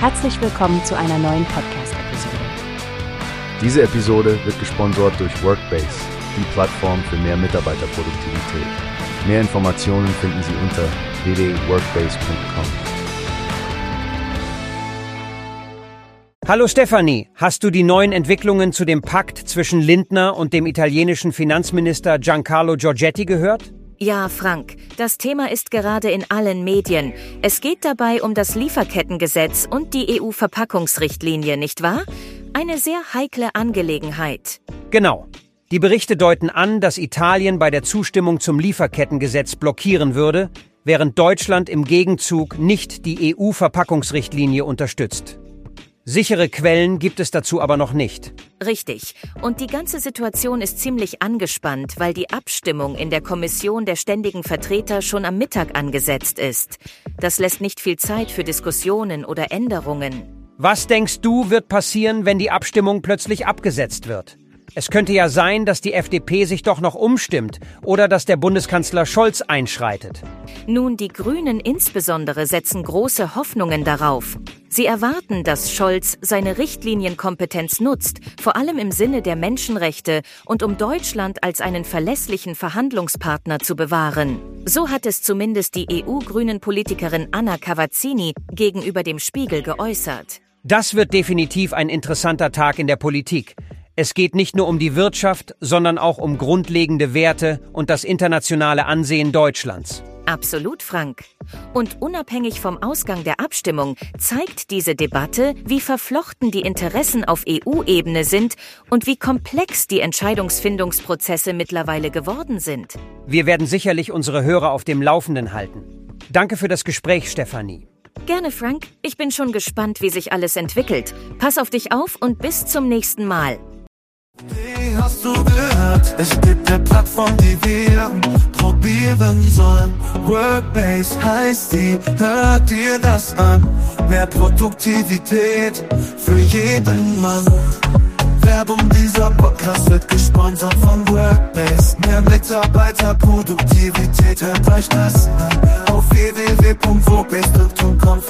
Herzlich willkommen zu einer neuen Podcast-Episode. Diese Episode wird gesponsert durch Workbase, die Plattform für mehr Mitarbeiterproduktivität. Mehr Informationen finden Sie unter www.workbase.com. Hallo Stefanie, hast du die neuen Entwicklungen zu dem Pakt zwischen Lindner und dem italienischen Finanzminister Giancarlo Giorgetti gehört? Ja, Frank, das Thema ist gerade in allen Medien. Es geht dabei um das Lieferkettengesetz und die EU-Verpackungsrichtlinie, nicht wahr? Eine sehr heikle Angelegenheit. Genau. Die Berichte deuten an, dass Italien bei der Zustimmung zum Lieferkettengesetz blockieren würde, während Deutschland im Gegenzug nicht die EU-Verpackungsrichtlinie unterstützt. Sichere Quellen gibt es dazu aber noch nicht. Richtig. Und die ganze Situation ist ziemlich angespannt, weil die Abstimmung in der Kommission der ständigen Vertreter schon am Mittag angesetzt ist. Das lässt nicht viel Zeit für Diskussionen oder Änderungen. Was denkst du, wird passieren, wenn die Abstimmung plötzlich abgesetzt wird? Es könnte ja sein, dass die FDP sich doch noch umstimmt oder dass der Bundeskanzler Scholz einschreitet. Nun, die Grünen insbesondere setzen große Hoffnungen darauf. Sie erwarten, dass Scholz seine Richtlinienkompetenz nutzt, vor allem im Sinne der Menschenrechte und um Deutschland als einen verlässlichen Verhandlungspartner zu bewahren. So hat es zumindest die EU-Grünen-Politikerin Anna Cavazzini gegenüber dem Spiegel geäußert. Das wird definitiv ein interessanter Tag in der Politik. Es geht nicht nur um die Wirtschaft, sondern auch um grundlegende Werte und das internationale Ansehen Deutschlands. Absolut, Frank. Und unabhängig vom Ausgang der Abstimmung zeigt diese Debatte, wie verflochten die Interessen auf EU-Ebene sind und wie komplex die Entscheidungsfindungsprozesse mittlerweile geworden sind. Wir werden sicherlich unsere Hörer auf dem Laufenden halten. Danke für das Gespräch, Stefanie. Gerne, Frank. Ich bin schon gespannt, wie sich alles entwickelt. Pass auf dich auf und bis zum nächsten Mal. Wie hast du gehört? Es gibt eine Plattform, die wir probieren sollen. Workbase heißt die, hört dir das an. Mehr Produktivität für jeden Mann. Werbung dieser Podcast wird gesponsert von Workbase. Mehr Mitarbeiterproduktivität, hört euch das an. Auf www.workbase.com